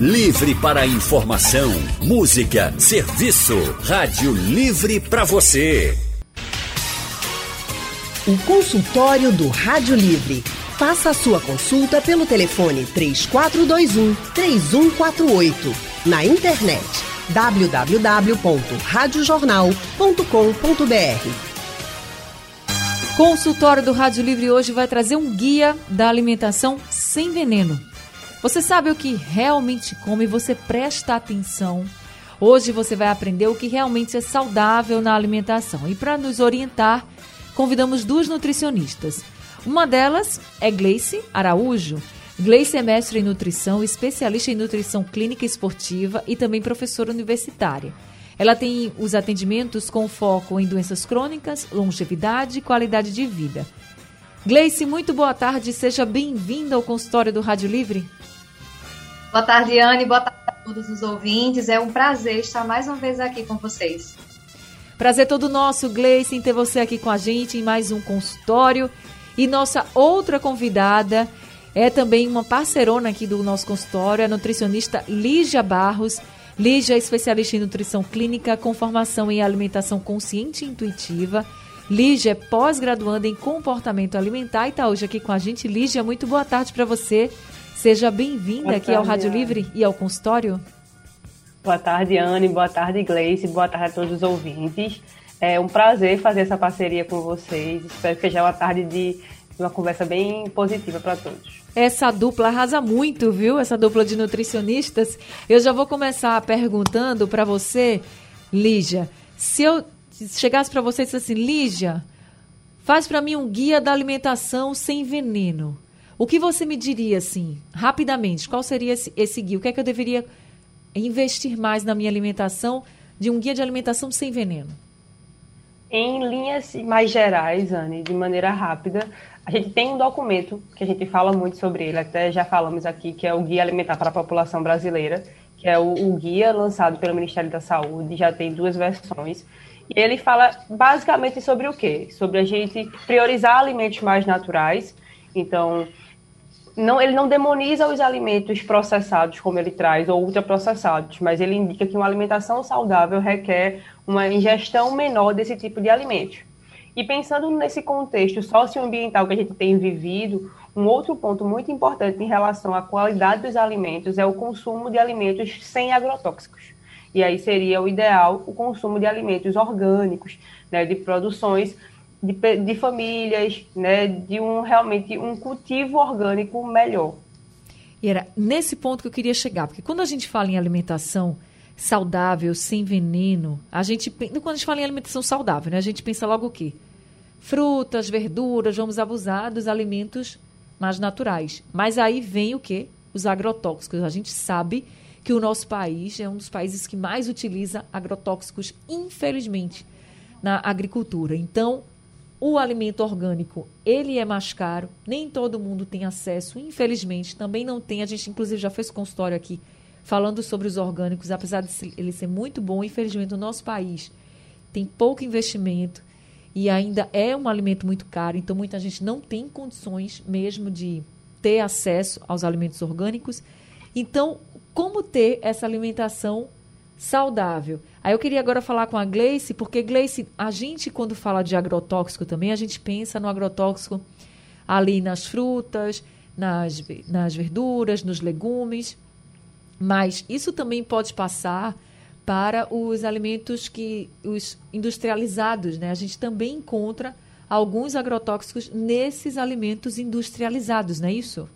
Livre para informação, música, serviço. Rádio Livre para você. O consultório do Rádio Livre. Faça a sua consulta pelo telefone 3421 3148. Na internet www.radiojornal.com.br. Consultório do Rádio Livre hoje vai trazer um guia da alimentação sem veneno. Você sabe o que realmente come, você presta atenção. Hoje você vai aprender o que realmente é saudável na alimentação. E para nos orientar, convidamos duas nutricionistas. Uma delas é Gleice Araújo. Gleice é mestre em nutrição, especialista em nutrição clínica esportiva e também professora universitária. Ela tem os atendimentos com foco em doenças crônicas, longevidade e qualidade de vida. Gleice, muito boa tarde, seja bem-vinda ao consultório do Rádio Livre. Boa tarde, Anne. Boa tarde a todos os ouvintes. É um prazer estar mais uma vez aqui com vocês. Prazer todo nosso, Gleice, em ter você aqui com a gente em mais um consultório. E nossa outra convidada é também uma parceirona aqui do nosso consultório, a nutricionista Lígia Barros. Lígia é especialista em nutrição clínica com formação em alimentação consciente e intuitiva. Lígia é pós-graduanda em comportamento alimentar e está hoje aqui com a gente. Lígia, muito boa tarde para você. Seja bem-vinda aqui tarde, ao Rádio Anne. Livre e ao consultório. Boa tarde, Anne. Boa tarde, Gleice. Boa tarde a todos os ouvintes. É um prazer fazer essa parceria com vocês. Espero que seja uma tarde de uma conversa bem positiva para todos. Essa dupla arrasa muito, viu? Essa dupla de nutricionistas. Eu já vou começar perguntando para você, Lígia. Se eu chegasse para você e dissesse assim, Lígia, faz para mim um guia da alimentação sem veneno. O que você me diria, assim, rapidamente? Qual seria esse, esse guia? O que é que eu deveria investir mais na minha alimentação de um guia de alimentação sem veneno? Em linhas mais gerais, Anne, de maneira rápida, a gente tem um documento que a gente fala muito sobre ele, até já falamos aqui, que é o Guia Alimentar para a População Brasileira, que é o, o guia lançado pelo Ministério da Saúde, já tem duas versões. E ele fala basicamente sobre o quê? Sobre a gente priorizar alimentos mais naturais. Então, não, ele não demoniza os alimentos processados, como ele traz, ou ultraprocessados, mas ele indica que uma alimentação saudável requer uma ingestão menor desse tipo de alimentos. E pensando nesse contexto socioambiental que a gente tem vivido, um outro ponto muito importante em relação à qualidade dos alimentos é o consumo de alimentos sem agrotóxicos. E aí seria o ideal o consumo de alimentos orgânicos, né, de produções de, de famílias, né, de um realmente um cultivo orgânico melhor. E era nesse ponto que eu queria chegar, porque quando a gente fala em alimentação saudável, sem veneno, a gente quando a gente fala em alimentação saudável, né, a gente pensa logo o quê? Frutas, verduras, vamos abusar dos alimentos mais naturais. Mas aí vem o quê? Os agrotóxicos. A gente sabe que o nosso país é um dos países que mais utiliza agrotóxicos, infelizmente, na agricultura. Então, o alimento orgânico, ele é mais caro, nem todo mundo tem acesso, infelizmente, também não tem. A gente, inclusive, já fez consultório aqui falando sobre os orgânicos, apesar de ele ser muito bom, infelizmente, o nosso país tem pouco investimento e ainda é um alimento muito caro, então muita gente não tem condições mesmo de ter acesso aos alimentos orgânicos. Então, como ter essa alimentação saudável? Aí eu queria agora falar com a Gleice, porque Gleice, a gente quando fala de agrotóxico também, a gente pensa no agrotóxico ali nas frutas, nas, nas verduras, nos legumes, mas isso também pode passar para os alimentos que os industrializados, né? A gente também encontra alguns agrotóxicos nesses alimentos industrializados, não é isso?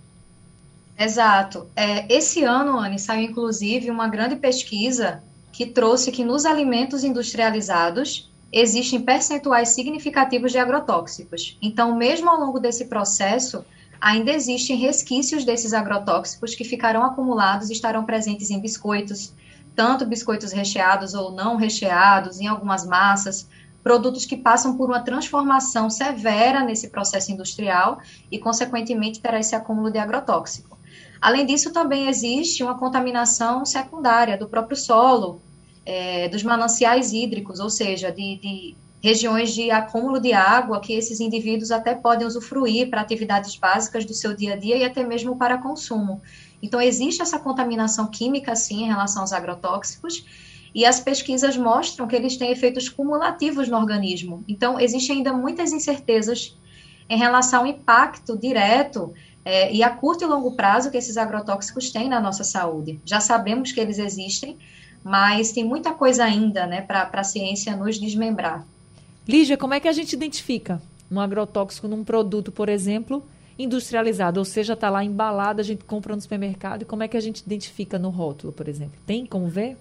Exato. É, esse ano, Anne, saiu inclusive uma grande pesquisa que trouxe que nos alimentos industrializados existem percentuais significativos de agrotóxicos. Então, mesmo ao longo desse processo, ainda existem resquícios desses agrotóxicos que ficarão acumulados e estarão presentes em biscoitos, tanto biscoitos recheados ou não recheados, em algumas massas, produtos que passam por uma transformação severa nesse processo industrial e, consequentemente, terá esse acúmulo de agrotóxico. Além disso, também existe uma contaminação secundária do próprio solo, é, dos mananciais hídricos, ou seja, de, de regiões de acúmulo de água que esses indivíduos até podem usufruir para atividades básicas do seu dia a dia e até mesmo para consumo. Então, existe essa contaminação química, sim, em relação aos agrotóxicos, e as pesquisas mostram que eles têm efeitos cumulativos no organismo. Então, existem ainda muitas incertezas em relação ao impacto direto é, e a curto e longo prazo que esses agrotóxicos têm na nossa saúde. Já sabemos que eles existem, mas tem muita coisa ainda né, para a ciência nos desmembrar. Lígia, como é que a gente identifica um agrotóxico num produto, por exemplo, industrializado? Ou seja, está lá embalado, a gente compra no supermercado, e como é que a gente identifica no rótulo, por exemplo? Tem como ver?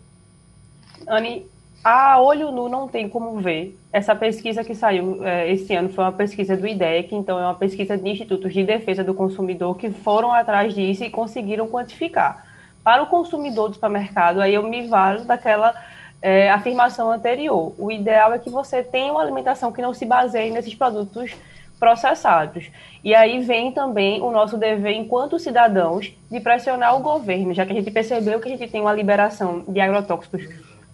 Anne, a olho nu não tem como ver. Essa pesquisa que saiu é, esse ano foi uma pesquisa do IDEC, então é uma pesquisa de institutos de defesa do consumidor que foram atrás disso e conseguiram quantificar. Para o consumidor do supermercado, aí eu me valo daquela é, afirmação anterior. O ideal é que você tenha uma alimentação que não se baseie nesses produtos processados. E aí vem também o nosso dever, enquanto cidadãos, de pressionar o governo, já que a gente percebeu que a gente tem uma liberação de agrotóxicos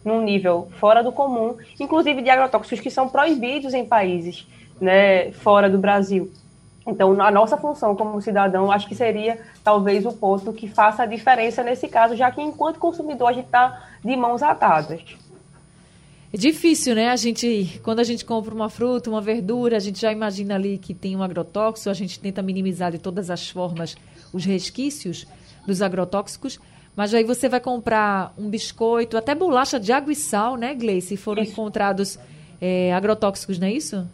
num nível fora do comum, inclusive de agrotóxicos que são proibidos em países né, fora do Brasil. Então, a nossa função como cidadão, acho que seria talvez o ponto que faça a diferença nesse caso, já que enquanto consumidor a gente está de mãos atadas. É difícil, né? A gente, quando a gente compra uma fruta, uma verdura, a gente já imagina ali que tem um agrotóxico, a gente tenta minimizar de todas as formas os resquícios dos agrotóxicos, mas aí você vai comprar um biscoito, até bolacha de água e sal, né, Gleice? Se foram isso. encontrados é, agrotóxicos, não é isso?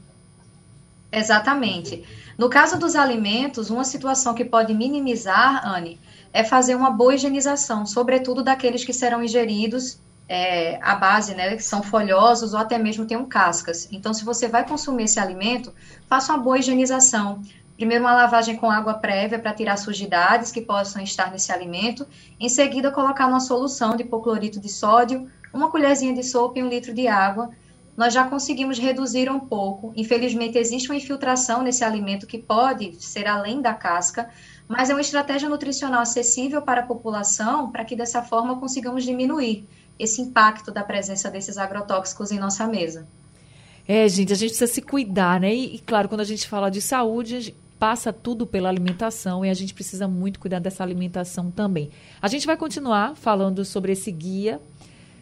Exatamente. No caso dos alimentos, uma situação que pode minimizar, Anne, é fazer uma boa higienização, sobretudo daqueles que serão ingeridos é, à base, né, que são folhosos ou até mesmo tenham cascas. Então, se você vai consumir esse alimento, faça uma boa higienização. Primeiro, uma lavagem com água prévia para tirar sujidades que possam estar nesse alimento. Em seguida, colocar uma solução de hipoclorito de sódio, uma colherzinha de sopa e um litro de água. Nós já conseguimos reduzir um pouco. Infelizmente, existe uma infiltração nesse alimento que pode ser além da casca, mas é uma estratégia nutricional acessível para a população para que dessa forma consigamos diminuir esse impacto da presença desses agrotóxicos em nossa mesa. É, gente, a gente precisa se cuidar, né? E, e claro, quando a gente fala de saúde, passa tudo pela alimentação e a gente precisa muito cuidar dessa alimentação também. A gente vai continuar falando sobre esse guia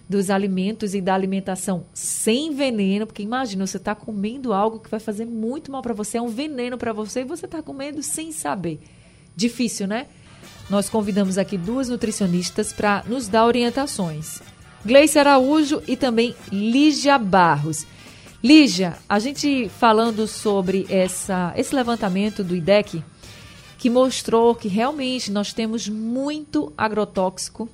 dos alimentos e da alimentação sem veneno, porque imagina, você está comendo algo que vai fazer muito mal para você, é um veneno para você e você está comendo sem saber. Difícil, né? Nós convidamos aqui duas nutricionistas para nos dar orientações. Gleice Araújo e também Lígia Barros. Lígia, a gente falando sobre essa, esse levantamento do IDEC, que mostrou que realmente nós temos muito agrotóxico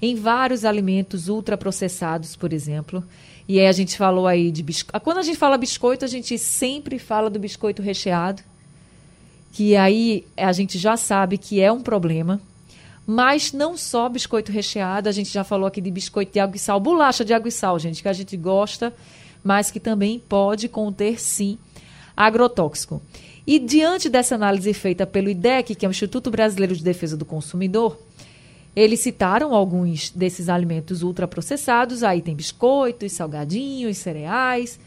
em vários alimentos ultraprocessados, por exemplo. E aí a gente falou aí de biscoito. Quando a gente fala biscoito, a gente sempre fala do biscoito recheado, que aí a gente já sabe que é um problema. Mas não só biscoito recheado, a gente já falou aqui de biscoito de água e sal, bolacha de água e sal, gente, que a gente gosta mas que também pode conter, sim, agrotóxico. E diante dessa análise feita pelo IDEC, que é o Instituto Brasileiro de Defesa do Consumidor, eles citaram alguns desses alimentos ultraprocessados, aí tem biscoitos, salgadinhos, cereais,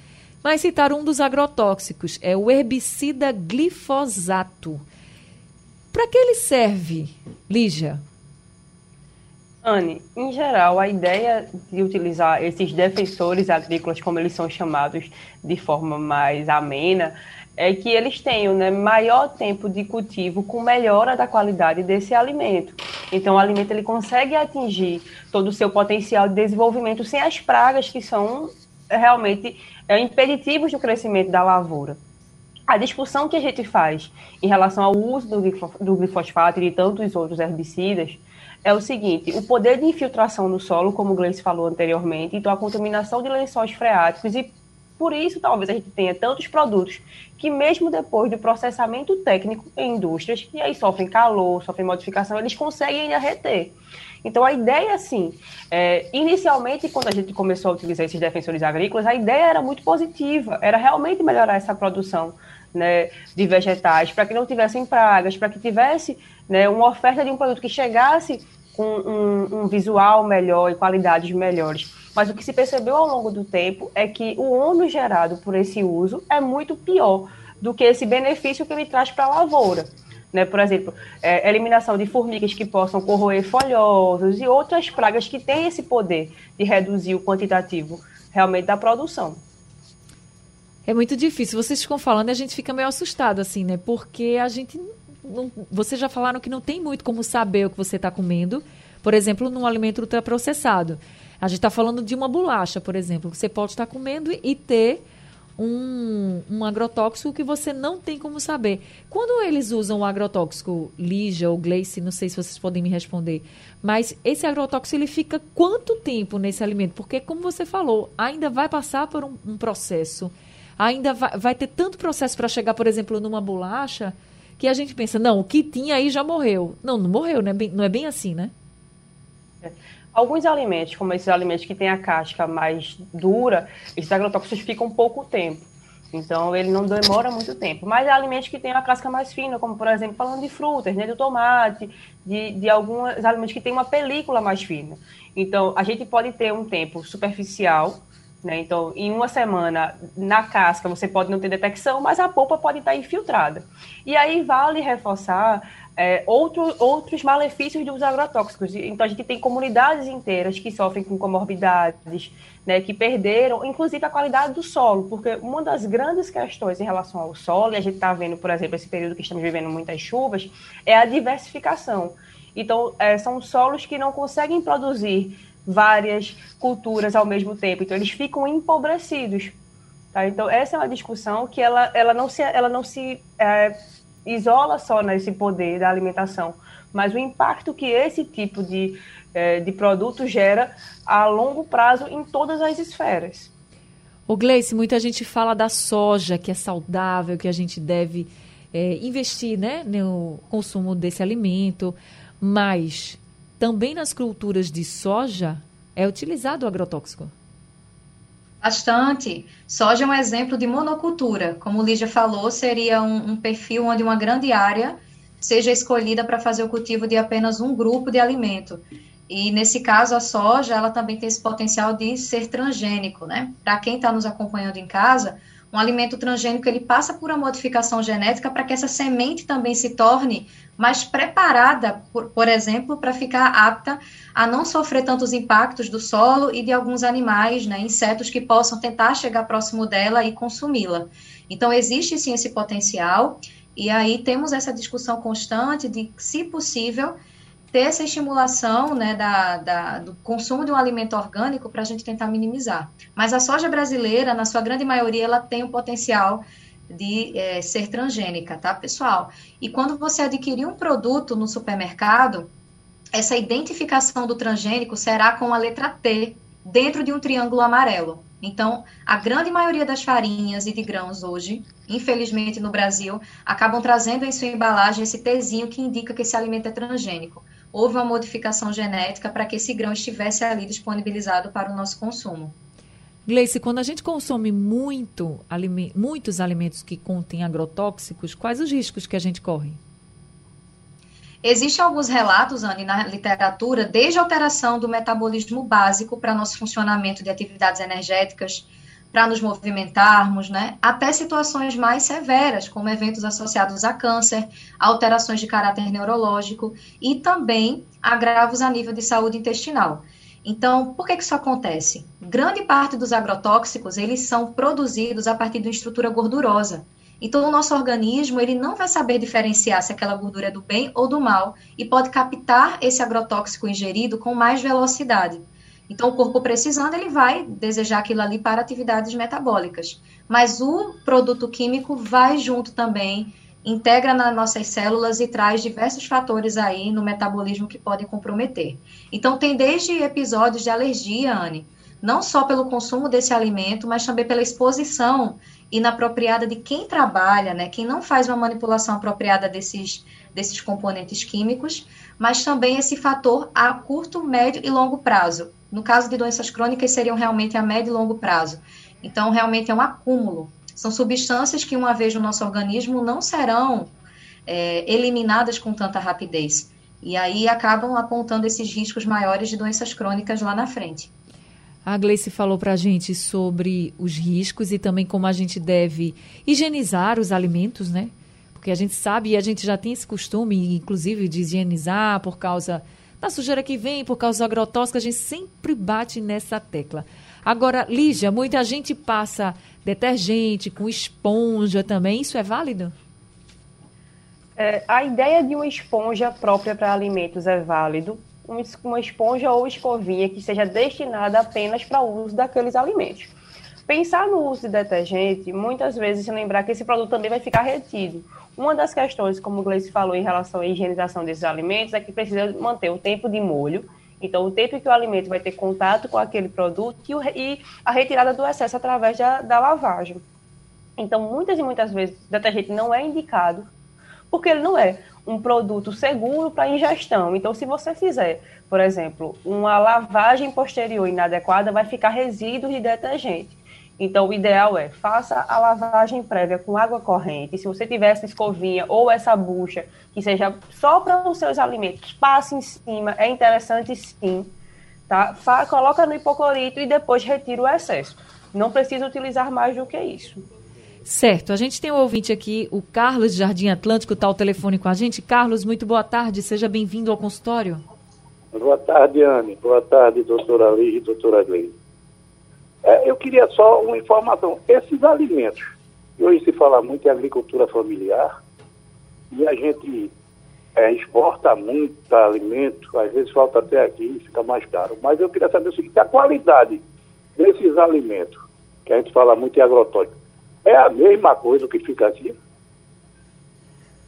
mas citaram um dos agrotóxicos, é o herbicida glifosato. Para que ele serve, Lígia? Anne, em geral, a ideia de utilizar esses defensores agrícolas, como eles são chamados de forma mais amena, é que eles tenham né, maior tempo de cultivo com melhora da qualidade desse alimento. Então, o alimento ele consegue atingir todo o seu potencial de desenvolvimento sem as pragas que são realmente é, impeditivos do crescimento da lavoura. A discussão que a gente faz em relação ao uso do glifosfato e de tantos outros herbicidas é o seguinte: o poder de infiltração no solo, como o Gleice falou anteriormente, então a contaminação de lençóis freáticos, e por isso talvez a gente tenha tantos produtos que, mesmo depois do processamento técnico em indústrias, e aí sofrem calor, sofrem modificação, eles conseguem ainda reter. Então, a ideia, assim, é, inicialmente, quando a gente começou a utilizar esses defensores agrícolas, a ideia era muito positiva, era realmente melhorar essa produção né, de vegetais, para que não tivessem pragas, para que tivesse né, uma oferta de um produto que chegasse com um, um visual melhor e qualidades melhores. Mas o que se percebeu ao longo do tempo é que o ônus gerado por esse uso é muito pior do que esse benefício que ele traz para a lavoura. Né? Por exemplo, é, eliminação de formigas que possam corroer folhosos e outras pragas que têm esse poder de reduzir o quantitativo realmente da produção. É muito difícil. Vocês ficam falando e a gente fica meio assustado, assim, né? Porque a gente. Não, vocês já falaram que não tem muito como saber o que você está comendo, por exemplo, num alimento ultraprocessado. A gente está falando de uma bolacha, por exemplo, que você pode estar comendo e ter um, um agrotóxico que você não tem como saber. Quando eles usam o agrotóxico Lígia ou Gleice, não sei se vocês podem me responder, mas esse agrotóxico ele fica quanto tempo nesse alimento? Porque, como você falou, ainda vai passar por um, um processo, ainda vai, vai ter tanto processo para chegar, por exemplo, numa bolacha, que a gente pensa, não, o que tinha aí já morreu. Não, não morreu, né? Não é bem assim, né? É. Alguns alimentos, como esses alimentos que têm a casca mais dura, esses agrotóxicos ficam pouco tempo. Então, ele não demora muito tempo. Mas há alimentos que têm a casca mais fina, como, por exemplo, falando de frutas, né, do tomate, de, de alguns alimentos que têm uma película mais fina. Então, a gente pode ter um tempo superficial, né? Então, em uma semana, na casca, você pode não ter detecção, mas a polpa pode estar infiltrada. E aí, vale reforçar é, outro, outros malefícios dos agrotóxicos. Então, a gente tem comunidades inteiras que sofrem com comorbidades, né, que perderam, inclusive, a qualidade do solo, porque uma das grandes questões em relação ao solo, e a gente está vendo, por exemplo, esse período que estamos vivendo muitas chuvas, é a diversificação. Então, é, são solos que não conseguem produzir várias culturas ao mesmo tempo, então eles ficam empobrecidos. Tá? Então, essa é uma discussão que ela, ela não se, ela não se é, isola só nesse poder da alimentação, mas o impacto que esse tipo de, é, de produto gera a longo prazo em todas as esferas. O Gleice, muita gente fala da soja, que é saudável, que a gente deve é, investir né, no consumo desse alimento, mas também nas culturas de soja é utilizado o agrotóxico. Bastante. Soja é um exemplo de monocultura. Como Lígia falou, seria um, um perfil onde uma grande área seja escolhida para fazer o cultivo de apenas um grupo de alimento. E nesse caso, a soja, ela também tem esse potencial de ser transgênico, né? Para quem está nos acompanhando em casa, um alimento transgênico ele passa por uma modificação genética para que essa semente também se torne mais preparada, por, por exemplo, para ficar apta a não sofrer tantos impactos do solo e de alguns animais, né, insetos que possam tentar chegar próximo dela e consumi-la. Então, existe sim esse potencial, e aí temos essa discussão constante de, se possível, ter essa estimulação né, da, da, do consumo de um alimento orgânico para a gente tentar minimizar. Mas a soja brasileira, na sua grande maioria, ela tem o potencial de é, ser transgênica, tá, pessoal? E quando você adquirir um produto no supermercado, essa identificação do transgênico será com a letra T dentro de um triângulo amarelo. Então, a grande maioria das farinhas e de grãos hoje, infelizmente no Brasil, acabam trazendo em sua embalagem esse Tzinho que indica que esse alimento é transgênico houve uma modificação genética para que esse grão estivesse ali disponibilizado para o nosso consumo. Gleice, quando a gente consome muito, aliment, muitos alimentos que contêm agrotóxicos, quais os riscos que a gente corre? Existem alguns relatos, Anne, na literatura, desde a alteração do metabolismo básico para nosso funcionamento de atividades energéticas, para nos movimentarmos, né? Até situações mais severas, como eventos associados a câncer, alterações de caráter neurológico e também agravos a nível de saúde intestinal. Então, por que, que isso acontece? Grande parte dos agrotóxicos, eles são produzidos a partir de uma estrutura gordurosa. Então, o nosso organismo, ele não vai saber diferenciar se aquela gordura é do bem ou do mal e pode captar esse agrotóxico ingerido com mais velocidade. Então, o corpo precisando, ele vai desejar aquilo ali para atividades metabólicas. Mas o produto químico vai junto também, integra nas nossas células e traz diversos fatores aí no metabolismo que podem comprometer. Então, tem desde episódios de alergia, Anne, não só pelo consumo desse alimento, mas também pela exposição inapropriada de quem trabalha, né, quem não faz uma manipulação apropriada desses, desses componentes químicos, mas também esse fator a curto, médio e longo prazo. No caso de doenças crônicas, seriam realmente a médio e longo prazo. Então, realmente é um acúmulo. São substâncias que, uma vez no nosso organismo, não serão é, eliminadas com tanta rapidez. E aí acabam apontando esses riscos maiores de doenças crônicas lá na frente. A Gleice falou para a gente sobre os riscos e também como a gente deve higienizar os alimentos, né? Porque a gente sabe e a gente já tem esse costume, inclusive, de higienizar por causa da sujeira que vem, por causa do agrotóxico, a gente sempre bate nessa tecla. Agora, Lígia, muita gente passa detergente com esponja também, isso é válido? É, a ideia de uma esponja própria para alimentos é válido, uma esponja ou escovinha que seja destinada apenas para o uso daqueles alimentos. Pensar no uso de detergente, muitas vezes lembrar que esse produto também vai ficar retido. Uma das questões, como o Gleice falou em relação à higienização desses alimentos, é que precisa manter o tempo de molho, então o tempo que o alimento vai ter contato com aquele produto e, a retirada do excesso através da, da lavagem. Então, muitas e muitas vezes, o detergente não é indicado, porque ele não é um produto seguro para ingestão. Então, se você fizer, por exemplo, uma lavagem posterior inadequada, vai ficar resíduos de detergente. Então, o ideal é faça a lavagem prévia com água corrente. Se você tiver essa escovinha ou essa bucha que seja só para os seus alimentos, passe em cima. É interessante sim. Tá? Fa coloca no hipoclorito e depois retira o excesso. Não precisa utilizar mais do que isso. Certo, a gente tem um ouvinte aqui, o Carlos de Jardim Atlântico, está ao telefone com a gente. Carlos, muito boa tarde, seja bem-vindo ao consultório. Boa tarde, Anne. Boa tarde, doutora Liz e doutora Gleide. É, eu queria só uma informação. Esses alimentos, hoje se fala muito em agricultura familiar, e a gente é, exporta muito alimento, às vezes falta até aqui, fica mais caro. Mas eu queria saber o seguinte, a qualidade desses alimentos, que a gente fala muito em agrotóxico, é a mesma coisa que fica aqui.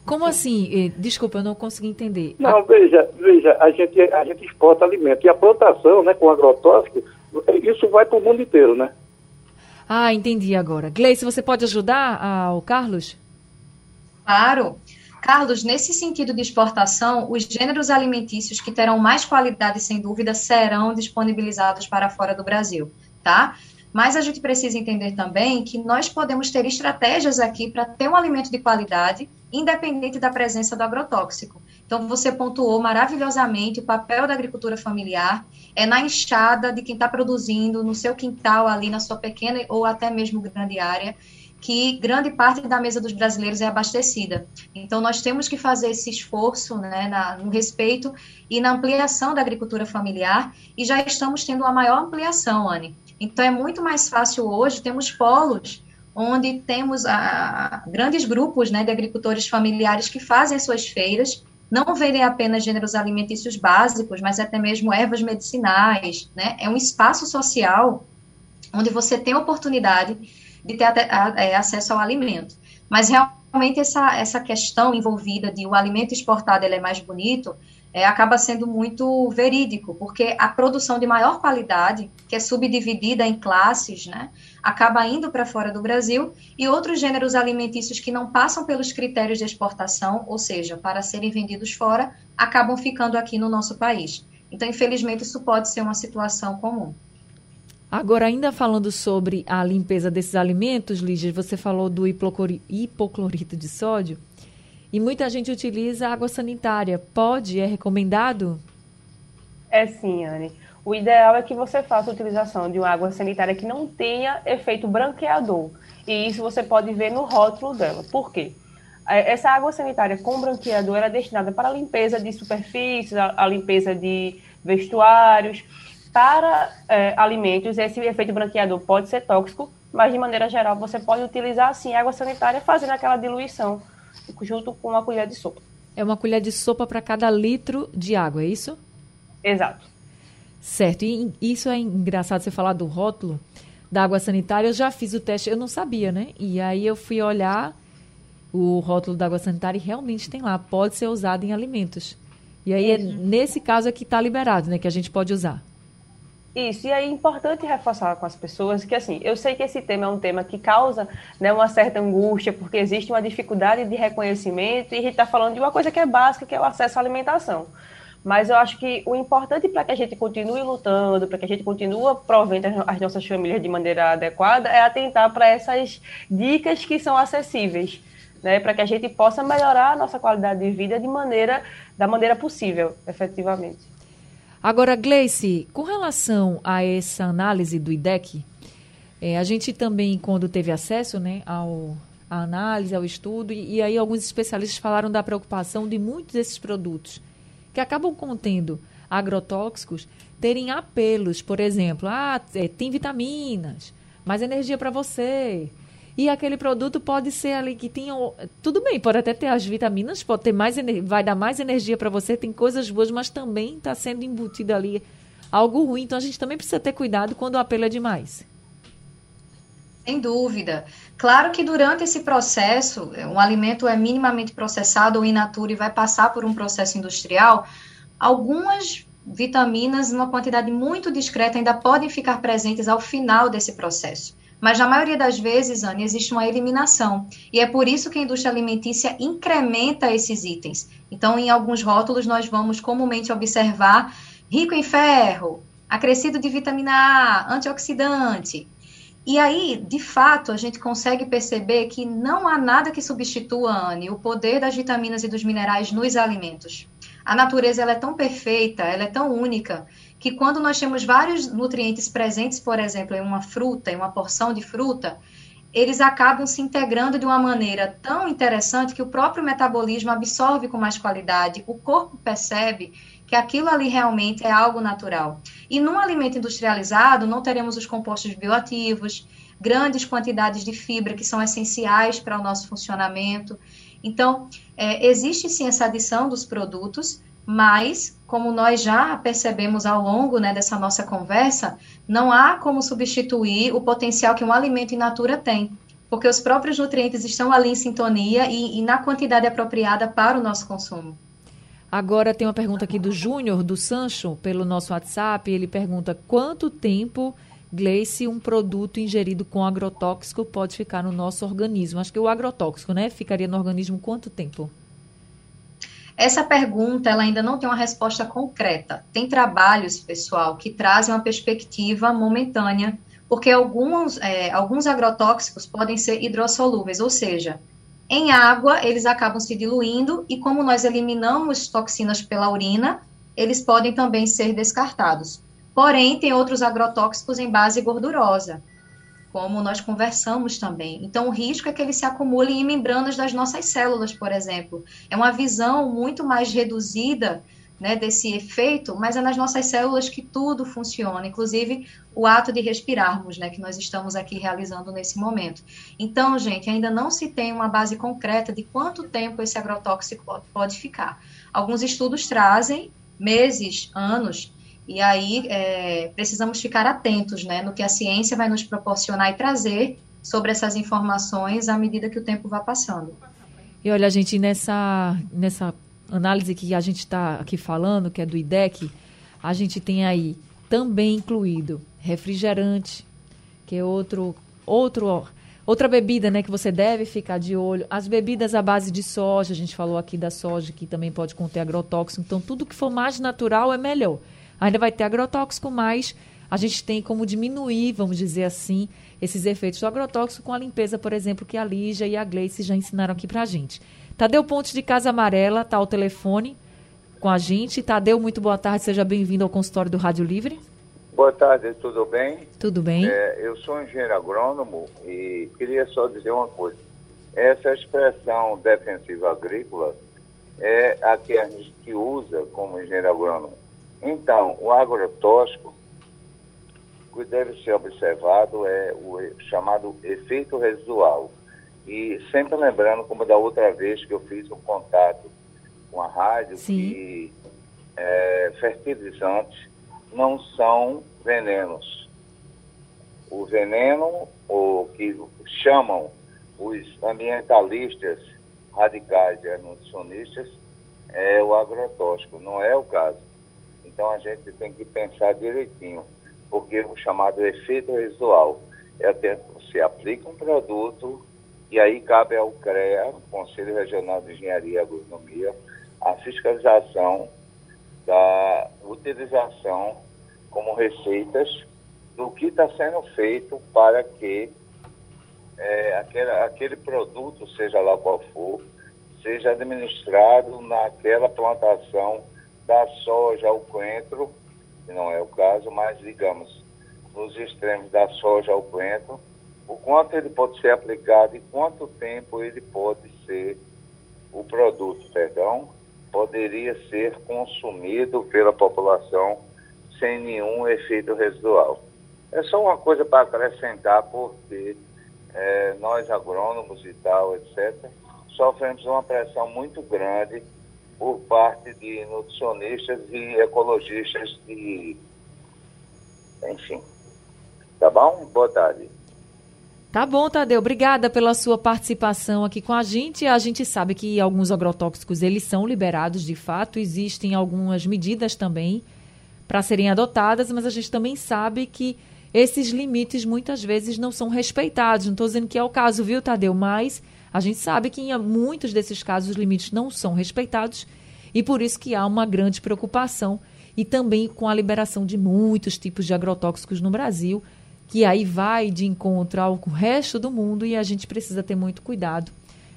Como assim? Eh, desculpa, eu não consegui entender. Não, a... veja, veja, a gente, a gente exporta alimento e a plantação, né, com agrotóxico, isso vai para o mundo inteiro, né? Ah, entendi agora. Gleice, você pode ajudar ao Carlos? Claro. Carlos, nesse sentido de exportação, os gêneros alimentícios que terão mais qualidade, sem dúvida, serão disponibilizados para fora do Brasil, tá? Mas a gente precisa entender também que nós podemos ter estratégias aqui para ter um alimento de qualidade, independente da presença do agrotóxico. Então, você pontuou maravilhosamente o papel da agricultura familiar, é na enxada de quem está produzindo no seu quintal, ali na sua pequena ou até mesmo grande área, que grande parte da mesa dos brasileiros é abastecida. Então, nós temos que fazer esse esforço né, na, no respeito e na ampliação da agricultura familiar, e já estamos tendo uma maior ampliação, Anne. Então, é muito mais fácil hoje, temos polos onde temos a, grandes grupos né, de agricultores familiares que fazem suas feiras, não vendem apenas gêneros alimentícios básicos, mas até mesmo ervas medicinais, né? É um espaço social onde você tem oportunidade de ter é, acesso ao alimento. Mas realmente essa, essa questão envolvida de o alimento exportado ele é mais bonito, é, acaba sendo muito verídico, porque a produção de maior qualidade, que é subdividida em classes, né, acaba indo para fora do Brasil, e outros gêneros alimentícios que não passam pelos critérios de exportação, ou seja, para serem vendidos fora, acabam ficando aqui no nosso país. Então, infelizmente, isso pode ser uma situação comum. Agora, ainda falando sobre a limpeza desses alimentos, Lígia, você falou do hipoclorito de sódio. E muita gente utiliza água sanitária. Pode? É recomendado? É sim, Anne. O ideal é que você faça a utilização de uma água sanitária que não tenha efeito branqueador. E isso você pode ver no rótulo dela. Por quê? É, essa água sanitária com branqueador é destinada para a limpeza de superfícies, a limpeza de vestuários. Para é, alimentos, esse efeito branqueador pode ser tóxico, mas de maneira geral você pode utilizar sim água sanitária fazendo aquela diluição junto com uma colher de sopa. É uma colher de sopa para cada litro de água, é isso? Exato. Certo. E isso é engraçado você falar do rótulo da água sanitária. Eu já fiz o teste, eu não sabia, né? E aí eu fui olhar o rótulo da água sanitária e realmente tem lá, pode ser usado em alimentos. E aí, é, nesse caso, é que está liberado, né? Que a gente pode usar. Isso, e é importante reforçar com as pessoas que, assim, eu sei que esse tema é um tema que causa né, uma certa angústia, porque existe uma dificuldade de reconhecimento, e a gente está falando de uma coisa que é básica, que é o acesso à alimentação. Mas eu acho que o importante para que a gente continue lutando, para que a gente continue provendo as nossas famílias de maneira adequada, é atentar para essas dicas que são acessíveis. né, para que a gente possa melhorar a nossa qualidade de vida de maneira, da maneira possível, efetivamente. Agora, Gleice, com relação a essa análise do IDEC, é, a gente também, quando teve acesso né, ao, à análise, ao estudo, e, e aí alguns especialistas falaram da preocupação de muitos desses produtos que acabam contendo agrotóxicos terem apelos, por exemplo, ah, é, tem vitaminas, mais energia para você, e aquele produto pode ser ali que tenha. Tudo bem, pode até ter as vitaminas, pode ter mais vai dar mais energia para você, tem coisas boas, mas também está sendo embutido ali algo ruim. Então a gente também precisa ter cuidado quando o apelo é demais. Sem dúvida. Claro que durante esse processo, um alimento é minimamente processado ou in natura e vai passar por um processo industrial, algumas vitaminas, numa quantidade muito discreta, ainda podem ficar presentes ao final desse processo. Mas na maioria das vezes, Anne, existe uma eliminação. E é por isso que a indústria alimentícia incrementa esses itens. Então, em alguns rótulos, nós vamos comumente observar rico em ferro, acrescido de vitamina A, antioxidante. E aí, de fato, a gente consegue perceber que não há nada que substitua, Anne, o poder das vitaminas e dos minerais nos alimentos. A natureza ela é tão perfeita, ela é tão única, que quando nós temos vários nutrientes presentes, por exemplo, em uma fruta, em uma porção de fruta, eles acabam se integrando de uma maneira tão interessante que o próprio metabolismo absorve com mais qualidade, o corpo percebe que aquilo ali realmente é algo natural. E num alimento industrializado, não teremos os compostos bioativos, grandes quantidades de fibra que são essenciais para o nosso funcionamento. Então, é, existe sim essa adição dos produtos, mas, como nós já percebemos ao longo né, dessa nossa conversa, não há como substituir o potencial que um alimento in natura tem, porque os próprios nutrientes estão ali em sintonia e, e na quantidade apropriada para o nosso consumo. Agora tem uma pergunta aqui do Júnior, do Sancho, pelo nosso WhatsApp. Ele pergunta quanto tempo, Gleice, um produto ingerido com agrotóxico pode ficar no nosso organismo? Acho que o agrotóxico, né? Ficaria no organismo quanto tempo? Essa pergunta ela ainda não tem uma resposta concreta. Tem trabalhos, pessoal, que trazem uma perspectiva momentânea, porque alguns, é, alguns agrotóxicos podem ser hidrossolúveis, ou seja, em água eles acabam se diluindo e como nós eliminamos toxinas pela urina, eles podem também ser descartados. Porém, tem outros agrotóxicos em base gordurosa, como nós conversamos também. Então, o risco é que ele se acumule em membranas das nossas células, por exemplo. É uma visão muito mais reduzida né, desse efeito, mas é nas nossas células que tudo funciona, inclusive o ato de respirarmos, né, que nós estamos aqui realizando nesse momento. Então, gente, ainda não se tem uma base concreta de quanto tempo esse agrotóxico pode ficar. Alguns estudos trazem meses, anos, e aí é, precisamos ficar atentos né, no que a ciência vai nos proporcionar e trazer sobre essas informações à medida que o tempo vai passando. E olha, gente, nessa, nessa análise que a gente está aqui falando, que é do IDEC, a gente tem aí também incluído refrigerante, que é outro, outro, outra bebida né, que você deve ficar de olho. As bebidas à base de soja, a gente falou aqui da soja, que também pode conter agrotóxico. Então, tudo que for mais natural é melhor. Ainda vai ter agrotóxico, mas a gente tem como diminuir, vamos dizer assim, esses efeitos do agrotóxico com a limpeza, por exemplo, que a Lígia e a Gleice já ensinaram aqui para a gente. Tadeu Pontes de Casa Amarela, está ao telefone com a gente. Tadeu, muito boa tarde, seja bem-vindo ao consultório do Rádio Livre. Boa tarde, tudo bem? Tudo bem. É, eu sou engenheiro agrônomo e queria só dizer uma coisa. Essa expressão defensiva agrícola é a que a gente usa como engenheiro agrônomo então, o agrotóxico, o que deve ser observado é o chamado efeito residual. E sempre lembrando, como da outra vez que eu fiz um contato com a rádio, Sim. que é, fertilizantes não são venenos. O veneno, o que chamam os ambientalistas radicais e nutricionistas, é o agrotóxico, não é o caso. Então a gente tem que pensar direitinho, porque o chamado efeito residual é até você aplica um produto e aí cabe ao CREA, Conselho Regional de Engenharia e Agronomia, a fiscalização da utilização como receitas do que está sendo feito para que é, aquele, aquele produto, seja lá qual for, seja administrado naquela plantação da soja ao coentro, que não é o caso, mas digamos, nos extremos da soja ao coentro, o quanto ele pode ser aplicado e quanto tempo ele pode ser o produto, perdão, poderia ser consumido pela população sem nenhum efeito residual. É só uma coisa para acrescentar, porque é, nós agrônomos e tal, etc., sofremos uma pressão muito grande por parte de nutricionistas e ecologistas de enfim. Tá bom? Boa tarde. Tá bom, Tadeu. Obrigada pela sua participação aqui com a gente. A gente sabe que alguns agrotóxicos eles são liberados de fato, existem algumas medidas também para serem adotadas, mas a gente também sabe que esses limites muitas vezes não são respeitados. Não estou dizendo que é o caso, viu, Tadeu? Mas a gente sabe que em muitos desses casos os limites não são respeitados e por isso que há uma grande preocupação e também com a liberação de muitos tipos de agrotóxicos no Brasil que aí vai de encontro ao resto do mundo e a gente precisa ter muito cuidado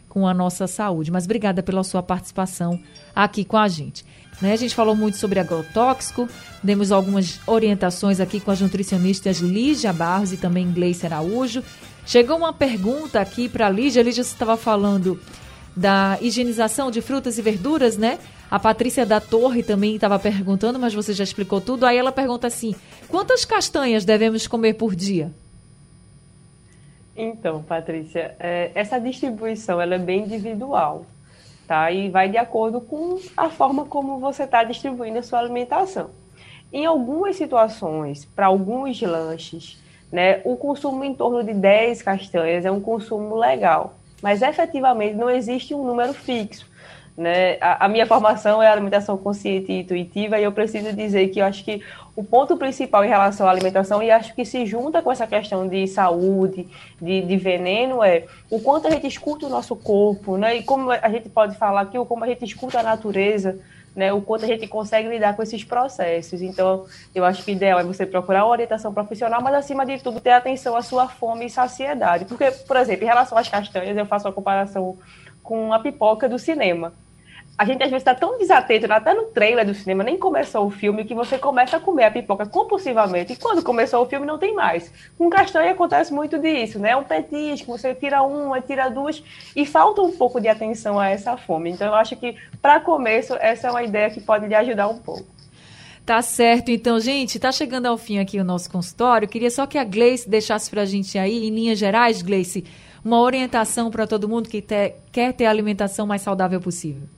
com a nossa saúde. Mas obrigada pela sua participação aqui com a gente. Né? A gente falou muito sobre agrotóxico, demos algumas orientações aqui com as nutricionistas Lígia Barros e também Gleice Araújo. Chegou uma pergunta aqui para a Lígia. A Lígia estava falando da higienização de frutas e verduras, né? A Patrícia da Torre também estava perguntando, mas você já explicou tudo. Aí ela pergunta assim: quantas castanhas devemos comer por dia? Então, Patrícia, é, essa distribuição ela é bem individual, tá? E vai de acordo com a forma como você está distribuindo a sua alimentação. Em algumas situações, para alguns lanches, né, o consumo em torno de 10 castanhas é um consumo legal, mas efetivamente não existe um número fixo. Né? A, a, minha formação é alimentação consciente e intuitiva, e eu preciso dizer que eu acho que o ponto principal em relação à alimentação, e acho que se junta com essa questão de saúde, de, de veneno, é o quanto a gente escuta o nosso corpo, né? e como a gente pode falar aqui, como a gente escuta a natureza, né? o quanto a gente consegue lidar com esses processos. Então, eu acho que o ideal é você procurar uma orientação profissional, mas acima de tudo, ter atenção à sua fome e saciedade. Porque, por exemplo, em relação às castanhas, eu faço uma comparação com a pipoca do cinema a gente às vezes está tão desatento, até no trailer do cinema, nem começou o filme, que você começa a comer a pipoca compulsivamente. E quando começou o filme, não tem mais. Com castanha acontece muito disso, né? É um petisco, você tira uma, tira duas, e falta um pouco de atenção a essa fome. Então, eu acho que, para começo, essa é uma ideia que pode lhe ajudar um pouco. Tá certo, então, gente, tá chegando ao fim aqui o nosso consultório. Queria só que a Gleice deixasse para a gente aí, em linhas gerais, Gleice, uma orientação para todo mundo que te, quer ter a alimentação mais saudável possível.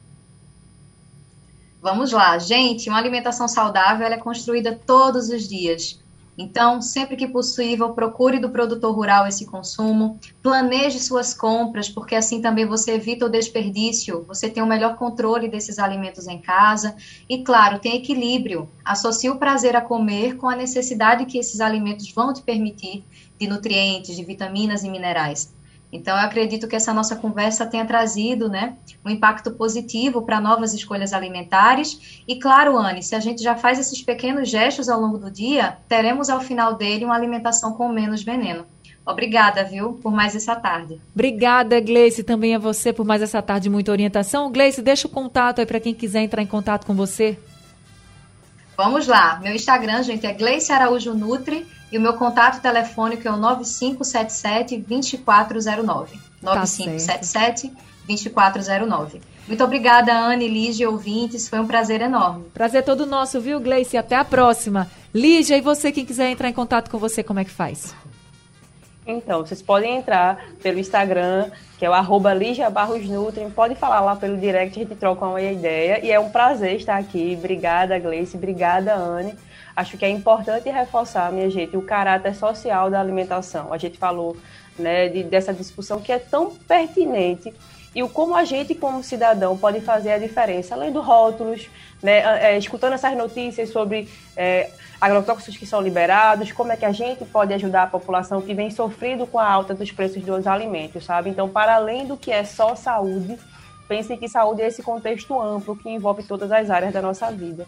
Vamos lá, gente, uma alimentação saudável é construída todos os dias. Então, sempre que possível, procure do produtor rural esse consumo, planeje suas compras, porque assim também você evita o desperdício, você tem o um melhor controle desses alimentos em casa e, claro, tem equilíbrio. Associe o prazer a comer com a necessidade que esses alimentos vão te permitir de nutrientes, de vitaminas e minerais. Então, eu acredito que essa nossa conversa tenha trazido né, um impacto positivo para novas escolhas alimentares. E, claro, Anne, se a gente já faz esses pequenos gestos ao longo do dia, teremos ao final dele uma alimentação com menos veneno. Obrigada, viu, por mais essa tarde. Obrigada, Gleice, também a você por mais essa tarde, muita orientação. Gleice, deixa o contato aí para quem quiser entrar em contato com você. Vamos lá, meu Instagram, gente, é Gleice Araújo Nutri e o meu contato telefônico é o 9577-2409. 9577-2409. Muito obrigada, Anne, Lígia, ouvintes. Foi um prazer enorme. Prazer todo nosso, viu, Gleice? Até a próxima. Lígia, e você, quem quiser entrar em contato com você, como é que faz? Então, vocês podem entrar pelo Instagram, que é o arroba Lígia Barros Nutri. Pode falar lá pelo direct, a gente troca uma ideia. E é um prazer estar aqui. Obrigada, Gleice. Obrigada, Anne. Acho que é importante reforçar, minha gente, o caráter social da alimentação. A gente falou né, de, dessa discussão que é tão pertinente e o como a gente, como cidadão, pode fazer a diferença, além dos rótulos, né, é, escutando essas notícias sobre é, agrotóxicos que são liberados, como é que a gente pode ajudar a população que vem sofrendo com a alta dos preços dos alimentos, sabe? Então, para além do que é só saúde, pense que saúde é esse contexto amplo que envolve todas as áreas da nossa vida.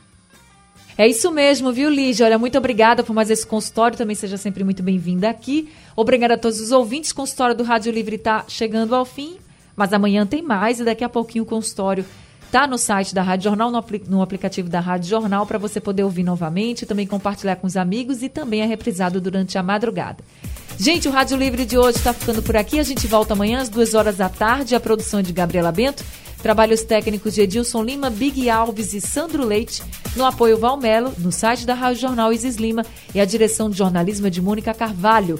É isso mesmo, viu, Lígia? Olha, muito obrigada por mais esse consultório. Também seja sempre muito bem-vinda aqui. Obrigada a todos os ouvintes. O consultório do Rádio Livre está chegando ao fim, mas amanhã tem mais e daqui a pouquinho o consultório está no site da Rádio Jornal, no aplicativo da Rádio Jornal, para você poder ouvir novamente, também compartilhar com os amigos e também é reprisado durante a madrugada. Gente, o Rádio Livre de hoje está ficando por aqui. A gente volta amanhã às duas horas da tarde. A produção é de Gabriela Bento. Trabalhos técnicos de Edilson Lima, Big Alves e Sandro Leite. No apoio Valmelo, no site da Rádio Jornal Isis Lima. E a direção de jornalismo é de Mônica Carvalho.